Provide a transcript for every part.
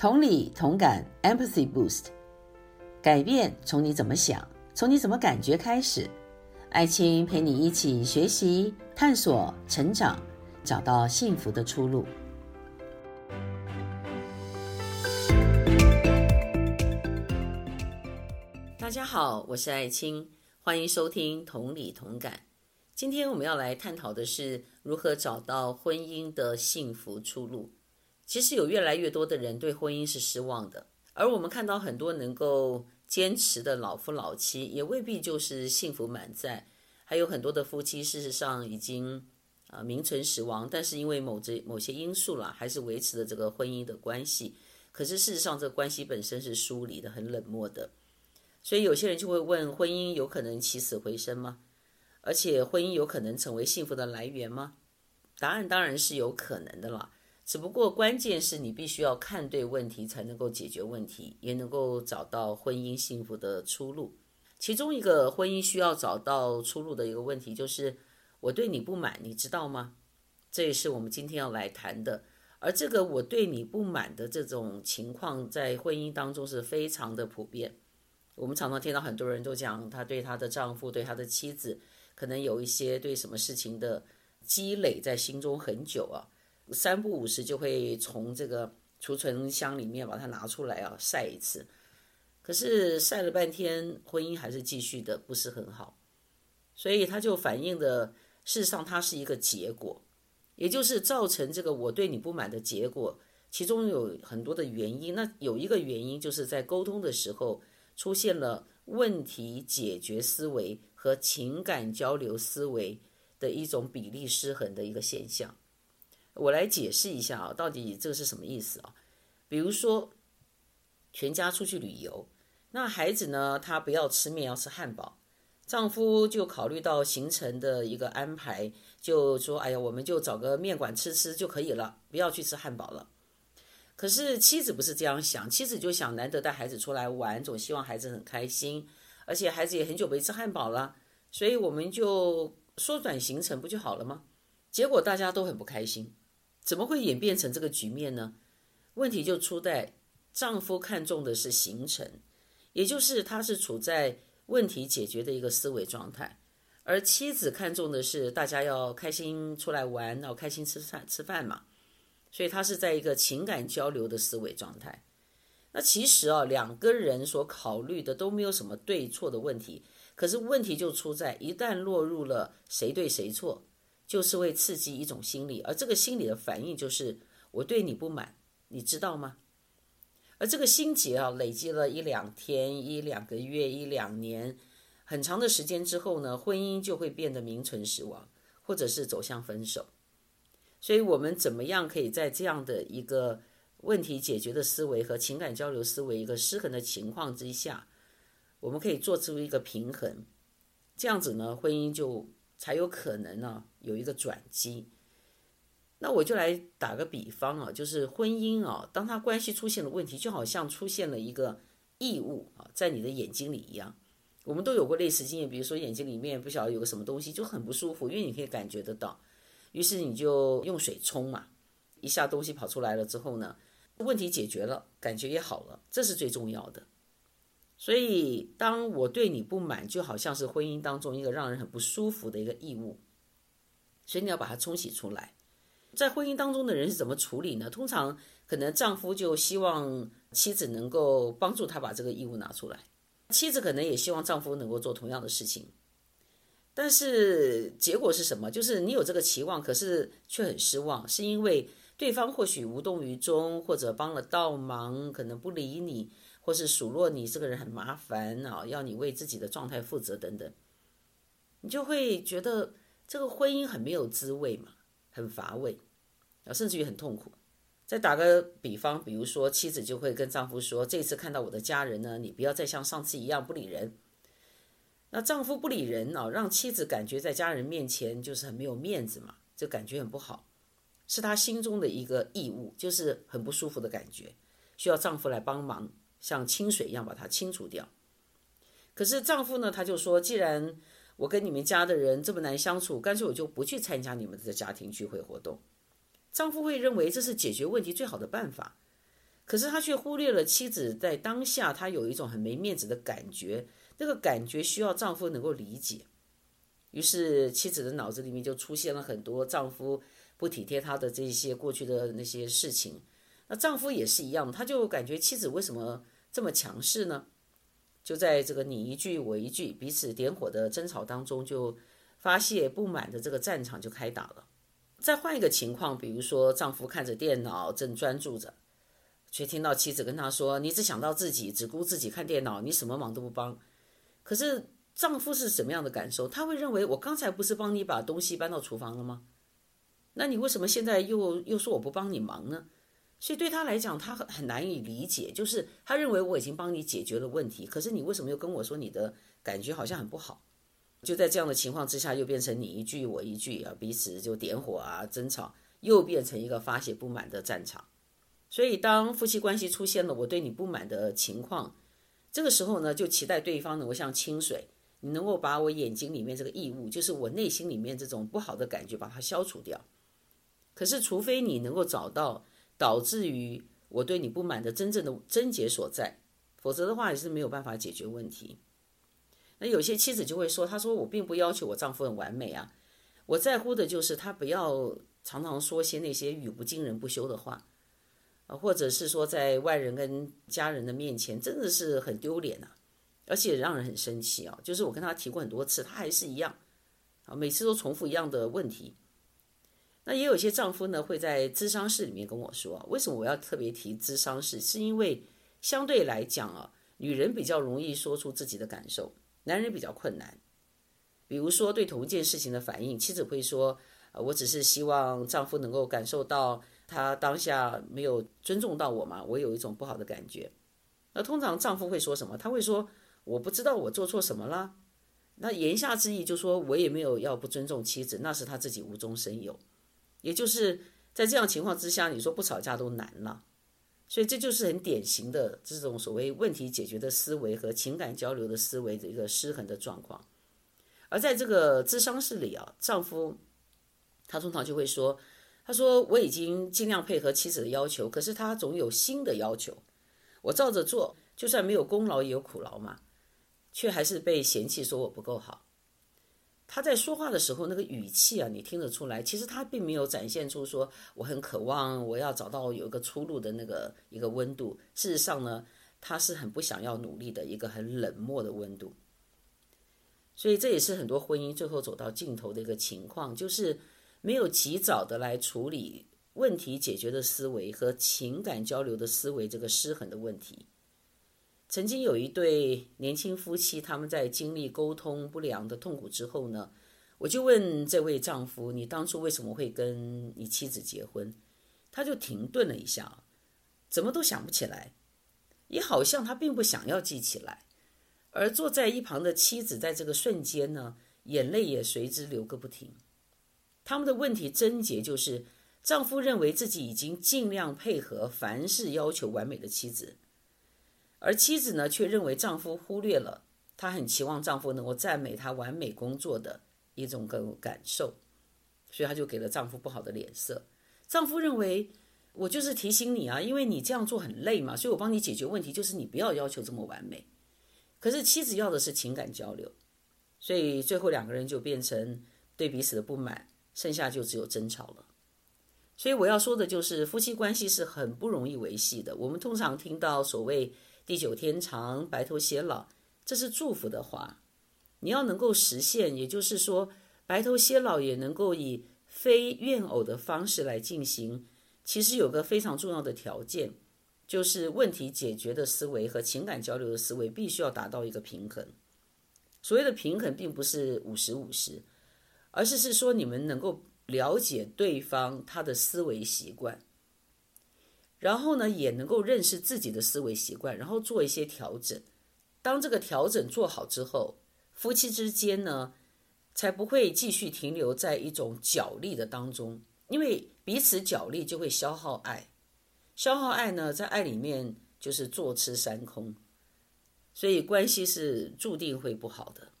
同理同感，Empathy Boost，改变从你怎么想，从你怎么感觉开始。爱青陪你一起学习、探索、成长，找到幸福的出路。大家好，我是爱青，欢迎收听同理同感。今天我们要来探讨的是如何找到婚姻的幸福出路。其实有越来越多的人对婚姻是失望的，而我们看到很多能够坚持的老夫老妻，也未必就是幸福满载。还有很多的夫妻，事实上已经啊名存实亡，但是因为某这某些因素啦，还是维持了这个婚姻的关系。可是事实上，这个关系本身是疏离的、很冷漠的。所以有些人就会问：婚姻有可能起死回生吗？而且婚姻有可能成为幸福的来源吗？答案当然是有可能的啦。只不过关键是你必须要看对问题，才能够解决问题，也能够找到婚姻幸福的出路。其中一个婚姻需要找到出路的一个问题，就是我对你不满，你知道吗？这也是我们今天要来谈的。而这个我对你不满的这种情况，在婚姻当中是非常的普遍。我们常常听到很多人都讲，他对他的丈夫、对他的妻子，可能有一些对什么事情的积累在心中很久啊。三不五时就会从这个储存箱里面把它拿出来啊晒一次，可是晒了半天，婚姻还是继续的不是很好，所以它就反映的，事实上它是一个结果，也就是造成这个我对你不满的结果，其中有很多的原因。那有一个原因就是在沟通的时候出现了问题解决思维和情感交流思维的一种比例失衡的一个现象。我来解释一下啊，到底这个是什么意思啊？比如说，全家出去旅游，那孩子呢，他不要吃面，要吃汉堡，丈夫就考虑到行程的一个安排，就说：“哎呀，我们就找个面馆吃吃就可以了，不要去吃汉堡了。”可是妻子不是这样想，妻子就想难得带孩子出来玩，总希望孩子很开心，而且孩子也很久没吃汉堡了，所以我们就缩短行程不就好了吗？结果大家都很不开心。怎么会演变成这个局面呢？问题就出在丈夫看重的是行程，也就是他是处在问题解决的一个思维状态，而妻子看重的是大家要开心出来玩，要开心吃饭吃饭嘛，所以他是在一个情感交流的思维状态。那其实啊，两个人所考虑的都没有什么对错的问题，可是问题就出在一旦落入了谁对谁错。就是会刺激一种心理，而这个心理的反应就是我对你不满，你知道吗？而这个心结啊，累积了一两天、一两个月、一两年，很长的时间之后呢，婚姻就会变得名存实亡，或者是走向分手。所以，我们怎么样可以在这样的一个问题解决的思维和情感交流思维一个失衡的情况之下，我们可以做出一个平衡，这样子呢，婚姻就。才有可能呢、有一个转机。那我就来打个比方啊，就是婚姻啊，当它关系出现了问题，就好像出现了一个异物啊，在你的眼睛里一样。我们都有过类似经验，比如说眼睛里面不晓得有个什么东西，就很不舒服，因为你可以感觉得到。于是你就用水冲嘛，一下东西跑出来了之后呢，问题解决了，感觉也好了，这是最重要的。所以，当我对你不满，就好像是婚姻当中一个让人很不舒服的一个异物，所以你要把它冲洗出来。在婚姻当中的人是怎么处理呢？通常可能丈夫就希望妻子能够帮助他把这个异物拿出来，妻子可能也希望丈夫能够做同样的事情。但是结果是什么？就是你有这个期望，可是却很失望，是因为对方或许无动于衷，或者帮了倒忙，可能不理你。或是数落你这个人很麻烦啊，要你为自己的状态负责等等，你就会觉得这个婚姻很没有滋味嘛，很乏味啊，甚至于很痛苦。再打个比方，比如说妻子就会跟丈夫说：“这次看到我的家人呢，你不要再像上次一样不理人。”那丈夫不理人啊，让妻子感觉在家人面前就是很没有面子嘛，就感觉很不好，是他心中的一个异物，就是很不舒服的感觉，需要丈夫来帮忙。像清水一样把它清除掉。可是丈夫呢，他就说：“既然我跟你们家的人这么难相处，干脆我就不去参加你们的家庭聚会活动。”丈夫会认为这是解决问题最好的办法。可是他却忽略了妻子在当下他有一种很没面子的感觉，那个感觉需要丈夫能够理解。于是妻子的脑子里面就出现了很多丈夫不体贴她的这些过去的那些事情。那丈夫也是一样，他就感觉妻子为什么这么强势呢？就在这个你一句我一句彼此点火的争吵当中，就发泄不满的这个战场就开打了。再换一个情况，比如说丈夫看着电脑正专注着，却听到妻子跟他说：“你只想到自己，只顾自己看电脑，你什么忙都不帮。”可是丈夫是什么样的感受？他会认为：“我刚才不是帮你把东西搬到厨房了吗？那你为什么现在又又说我不帮你忙呢？”所以对他来讲，他很很难以理解，就是他认为我已经帮你解决了问题，可是你为什么又跟我说你的感觉好像很不好？就在这样的情况之下，又变成你一句我一句啊，彼此就点火啊，争吵，又变成一个发泄不满的战场。所以当夫妻关系出现了我对你不满的情况，这个时候呢，就期待对方能够像清水，你能够把我眼睛里面这个异物，就是我内心里面这种不好的感觉，把它消除掉。可是除非你能够找到。导致于我对你不满的真正的症结所在，否则的话也是没有办法解决问题。那有些妻子就会说：“她说我并不要求我丈夫很完美啊，我在乎的就是他不要常常说些那些语不惊人不休的话，啊，或者是说在外人跟家人的面前真的是很丢脸呐，而且让人很生气啊。就是我跟他提过很多次，他还是一样，啊，每次都重复一样的问题。”那也有些丈夫呢，会在咨商室里面跟我说，为什么我要特别提咨商室？是因为相对来讲啊，女人比较容易说出自己的感受，男人比较困难。比如说对同一件事情的反应，妻子会说，我只是希望丈夫能够感受到他当下没有尊重到我嘛，我有一种不好的感觉。那通常丈夫会说什么？他会说，我不知道我做错什么了。那言下之意就说我也没有要不尊重妻子，那是他自己无中生有。也就是在这样情况之下，你说不吵架都难了，所以这就是很典型的这种所谓问题解决的思维和情感交流的思维的一个失衡的状况。而在这个咨商室里啊，丈夫他通常就会说：“他说我已经尽量配合妻子的要求，可是他总有新的要求，我照着做，就算没有功劳也有苦劳嘛，却还是被嫌弃说我不够好。”他在说话的时候，那个语气啊，你听得出来，其实他并没有展现出说我很渴望，我要找到有一个出路的那个一个温度。事实上呢，他是很不想要努力的一个很冷漠的温度。所以这也是很多婚姻最后走到尽头的一个情况，就是没有及早的来处理问题解决的思维和情感交流的思维这个失衡的问题。曾经有一对年轻夫妻，他们在经历沟通不良的痛苦之后呢，我就问这位丈夫：“你当初为什么会跟你妻子结婚？”他就停顿了一下，怎么都想不起来，也好像他并不想要记起来。而坐在一旁的妻子，在这个瞬间呢，眼泪也随之流个不停。他们的问题症结就是，丈夫认为自己已经尽量配合凡事要求完美的妻子。而妻子呢，却认为丈夫忽略了她很期望丈夫能够赞美她完美工作的一种个感受，所以她就给了丈夫不好的脸色。丈夫认为我就是提醒你啊，因为你这样做很累嘛，所以我帮你解决问题，就是你不要要求这么完美。可是妻子要的是情感交流，所以最后两个人就变成对彼此的不满，剩下就只有争吵了。所以我要说的就是，夫妻关系是很不容易维系的。我们通常听到所谓。地久天长，白头偕老，这是祝福的话。你要能够实现，也就是说，白头偕老也能够以非怨偶的方式来进行。其实有个非常重要的条件，就是问题解决的思维和情感交流的思维必须要达到一个平衡。所谓的平衡，并不是五十五十，而是是说你们能够了解对方他的思维习惯。然后呢，也能够认识自己的思维习惯，然后做一些调整。当这个调整做好之后，夫妻之间呢，才不会继续停留在一种角力的当中，因为彼此角力就会消耗爱，消耗爱呢，在爱里面就是坐吃山空，所以关系是注定会不好的。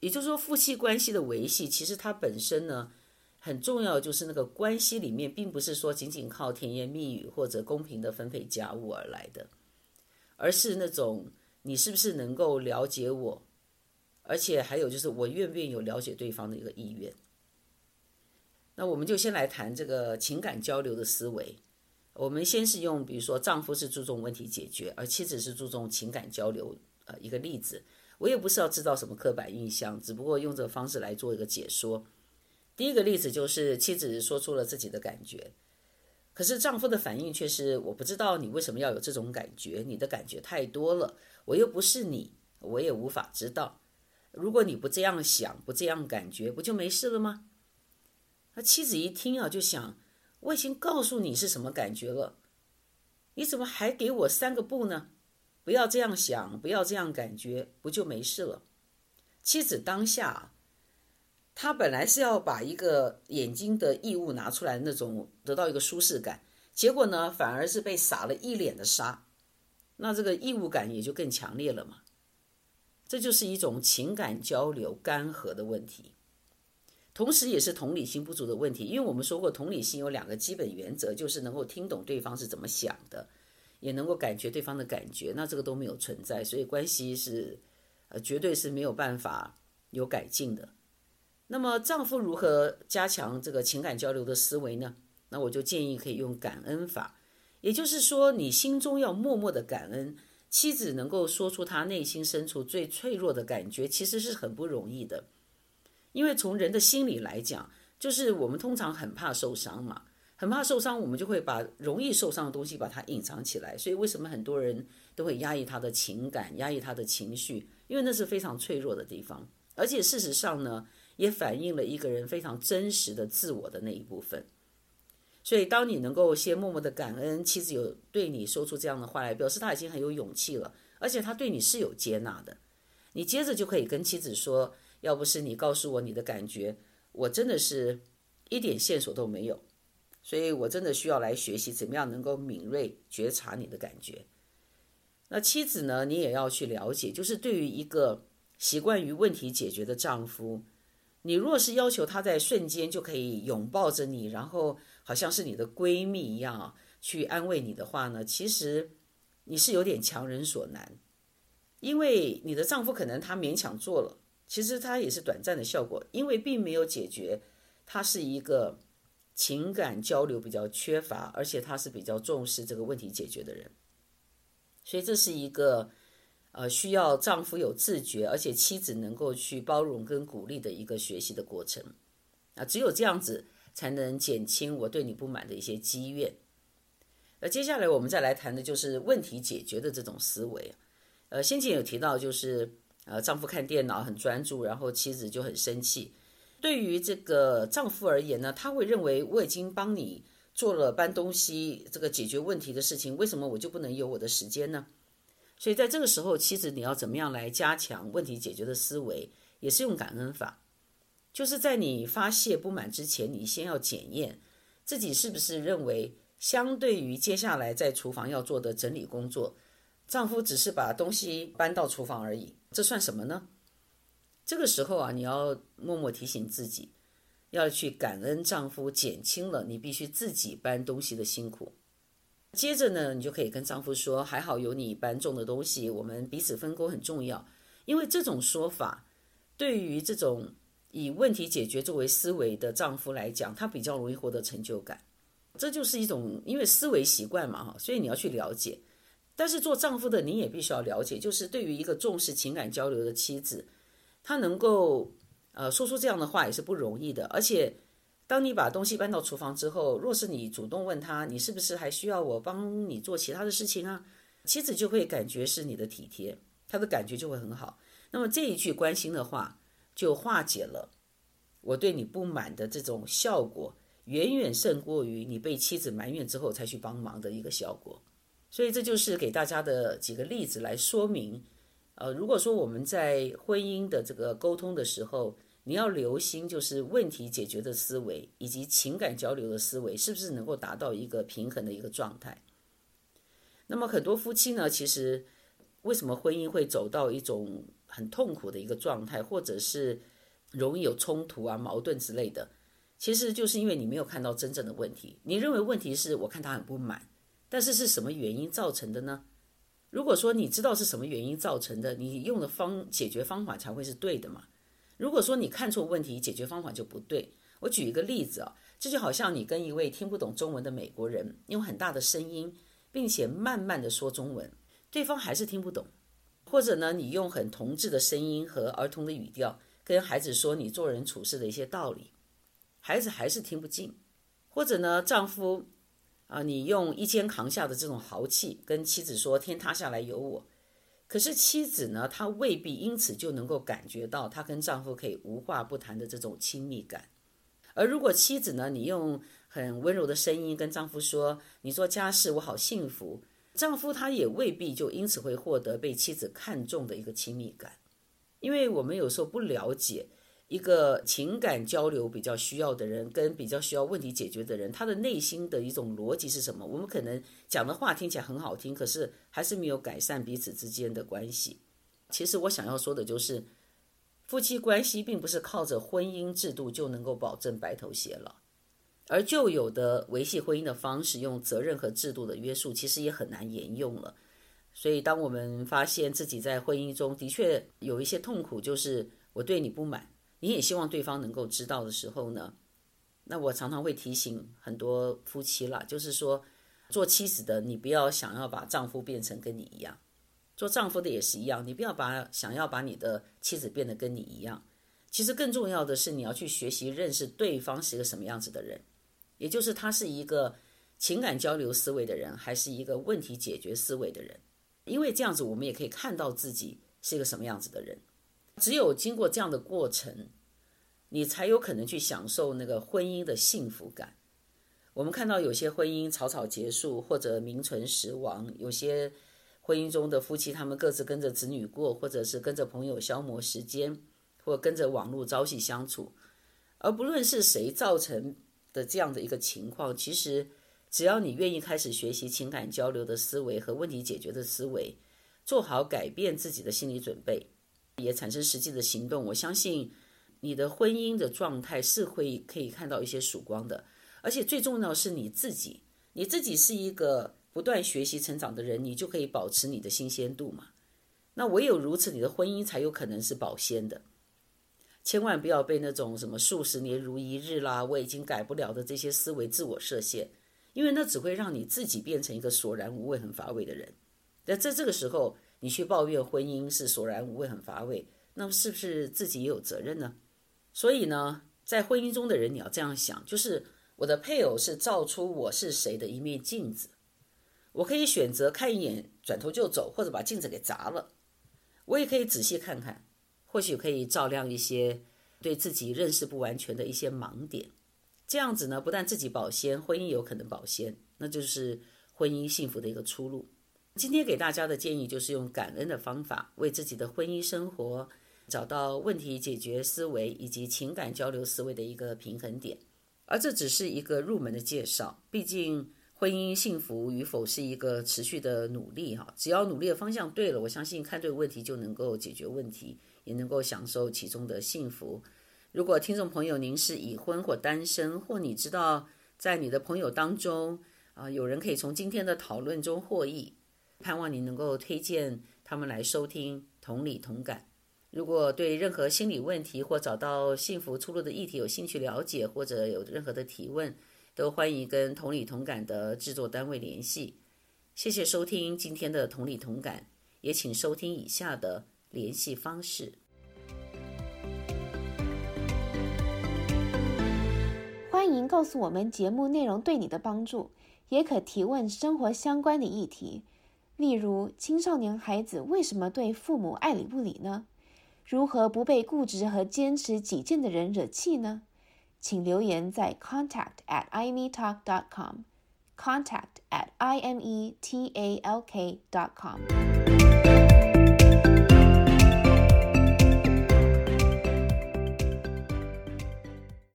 也就是说，夫妻关系的维系，其实它本身呢，很重要就是那个关系里面，并不是说仅仅靠甜言蜜语或者公平的分配家务而来的，而是那种你是不是能够了解我，而且还有就是我愿不愿意有了解对方的一个意愿。那我们就先来谈这个情感交流的思维。我们先是用，比如说丈夫是注重问题解决，而妻子是注重情感交流，呃，一个例子。我也不是要制造什么刻板印象，只不过用这个方式来做一个解说。第一个例子就是妻子说出了自己的感觉，可是丈夫的反应却是：我不知道你为什么要有这种感觉，你的感觉太多了，我又不是你，我也无法知道。如果你不这样想，不这样感觉，不就没事了吗？那妻子一听啊，就想。我已经告诉你是什么感觉了，你怎么还给我三个不呢？不要这样想，不要这样感觉，不就没事了？妻子当下，他本来是要把一个眼睛的异物拿出来，那种得到一个舒适感，结果呢，反而是被撒了一脸的沙，那这个异物感也就更强烈了嘛。这就是一种情感交流干涸的问题。同时，也是同理心不足的问题，因为我们说过，同理心有两个基本原则，就是能够听懂对方是怎么想的，也能够感觉对方的感觉。那这个都没有存在，所以关系是，呃，绝对是没有办法有改进的。那么，丈夫如何加强这个情感交流的思维呢？那我就建议可以用感恩法，也就是说，你心中要默默的感恩，妻子能够说出她内心深处最脆弱的感觉，其实是很不容易的。因为从人的心理来讲，就是我们通常很怕受伤嘛，很怕受伤，我们就会把容易受伤的东西把它隐藏起来。所以为什么很多人都会压抑他的情感，压抑他的情绪？因为那是非常脆弱的地方，而且事实上呢，也反映了一个人非常真实的自我的那一部分。所以当你能够先默默的感恩，妻子有对你说出这样的话来，表示他已经很有勇气了，而且他对你是有接纳的。你接着就可以跟妻子说。要不是你告诉我你的感觉，我真的是一点线索都没有，所以我真的需要来学习怎么样能够敏锐觉察你的感觉。那妻子呢，你也要去了解，就是对于一个习惯于问题解决的丈夫，你若是要求他在瞬间就可以拥抱着你，然后好像是你的闺蜜一样去安慰你的话呢，其实你是有点强人所难，因为你的丈夫可能他勉强做了。其实他也是短暂的效果，因为并没有解决。他是一个情感交流比较缺乏，而且他是比较重视这个问题解决的人，所以这是一个呃需要丈夫有自觉，而且妻子能够去包容跟鼓励的一个学习的过程。啊，只有这样子才能减轻我对你不满的一些积怨。那接下来我们再来谈的就是问题解决的这种思维。呃，先前有提到就是。呃，丈夫看电脑很专注，然后妻子就很生气。对于这个丈夫而言呢，他会认为我已经帮你做了搬东西这个解决问题的事情，为什么我就不能有我的时间呢？所以在这个时候，妻子你要怎么样来加强问题解决的思维，也是用感恩法，就是在你发泄不满之前，你先要检验自己是不是认为，相对于接下来在厨房要做的整理工作，丈夫只是把东西搬到厨房而已。这算什么呢？这个时候啊，你要默默提醒自己，要去感恩丈夫减轻了你必须自己搬东西的辛苦。接着呢，你就可以跟丈夫说：“还好有你搬重的东西，我们彼此分工很重要。”因为这种说法，对于这种以问题解决作为思维的丈夫来讲，他比较容易获得成就感。这就是一种因为思维习惯嘛，哈，所以你要去了解。但是做丈夫的你也必须要了解，就是对于一个重视情感交流的妻子，她能够呃说出这样的话也是不容易的。而且，当你把东西搬到厨房之后，若是你主动问他，你是不是还需要我帮你做其他的事情啊？妻子就会感觉是你的体贴，她的感觉就会很好。那么这一句关心的话，就化解了我对你不满的这种效果，远远胜过于你被妻子埋怨之后才去帮忙的一个效果。所以这就是给大家的几个例子来说明，呃，如果说我们在婚姻的这个沟通的时候，你要留心就是问题解决的思维以及情感交流的思维是不是能够达到一个平衡的一个状态。那么很多夫妻呢，其实为什么婚姻会走到一种很痛苦的一个状态，或者是容易有冲突啊、矛盾之类的？其实就是因为你没有看到真正的问题，你认为问题是我看他很不满，但是是什么原因造成的呢？如果说你知道是什么原因造成的，你用的方解决方法才会是对的嘛。如果说你看错问题，解决方法就不对。我举一个例子啊，这就好像你跟一位听不懂中文的美国人用很大的声音，并且慢慢的说中文，对方还是听不懂。或者呢，你用很同志的声音和儿童的语调跟孩子说你做人处事的一些道理。孩子还是听不进，或者呢，丈夫啊，你用一肩扛下的这种豪气跟妻子说“天塌下来有我”，可是妻子呢，她未必因此就能够感觉到她跟丈夫可以无话不谈的这种亲密感。而如果妻子呢，你用很温柔的声音跟丈夫说“你做家事我好幸福”，丈夫他也未必就因此会获得被妻子看重的一个亲密感，因为我们有时候不了解。一个情感交流比较需要的人，跟比较需要问题解决的人，他的内心的一种逻辑是什么？我们可能讲的话听起来很好听，可是还是没有改善彼此之间的关系。其实我想要说的就是，夫妻关系并不是靠着婚姻制度就能够保证白头偕老，而旧有的维系婚姻的方式，用责任和制度的约束，其实也很难沿用了。所以，当我们发现自己在婚姻中的确有一些痛苦，就是我对你不满。你也希望对方能够知道的时候呢，那我常常会提醒很多夫妻啦，就是说，做妻子的你不要想要把丈夫变成跟你一样，做丈夫的也是一样，你不要把想要把你的妻子变得跟你一样。其实更重要的是，你要去学习认识对方是一个什么样子的人，也就是他是一个情感交流思维的人，还是一个问题解决思维的人。因为这样子，我们也可以看到自己是一个什么样子的人。只有经过这样的过程，你才有可能去享受那个婚姻的幸福感。我们看到有些婚姻草草结束，或者名存实亡；有些婚姻中的夫妻，他们各自跟着子女过，或者是跟着朋友消磨时间，或跟着网络朝夕相处。而不论是谁造成的这样的一个情况，其实只要你愿意开始学习情感交流的思维和问题解决的思维，做好改变自己的心理准备。也产生实际的行动，我相信你的婚姻的状态是会可以看到一些曙光的。而且最重要是你自己，你自己是一个不断学习成长的人，你就可以保持你的新鲜度嘛。那唯有如此，你的婚姻才有可能是保鲜的。千万不要被那种什么数十年如一日啦，我已经改不了的这些思维自我设限，因为那只会让你自己变成一个索然无味、很乏味的人。那在这个时候，你去抱怨婚姻是索然无味、很乏味，那么是不是自己也有责任呢？所以呢，在婚姻中的人，你要这样想：就是我的配偶是照出我是谁的一面镜子，我可以选择看一眼转头就走，或者把镜子给砸了；我也可以仔细看看，或许可以照亮一些对自己认识不完全的一些盲点。这样子呢，不但自己保鲜，婚姻有可能保鲜，那就是婚姻幸福的一个出路。今天给大家的建议就是用感恩的方法，为自己的婚姻生活找到问题解决思维以及情感交流思维的一个平衡点。而这只是一个入门的介绍，毕竟婚姻幸福与否是一个持续的努力哈。只要努力的方向对了，我相信看对问题就能够解决问题，也能够享受其中的幸福。如果听众朋友您是已婚或单身，或你知道在你的朋友当中啊，有人可以从今天的讨论中获益。盼望你能够推荐他们来收听同理同感。如果对任何心理问题或找到幸福出路的议题有兴趣了解，或者有任何的提问，都欢迎跟同理同感的制作单位联系。谢谢收听今天的同理同感，也请收听以下的联系方式。欢迎告诉我们节目内容对你的帮助，也可提问生活相关的议题。例如，青少年孩子为什么对父母爱理不理呢？如何不被固执和坚持己见的人惹气呢？请留言在 contact at imetalk dot com，contact at i m e t a l k dot com。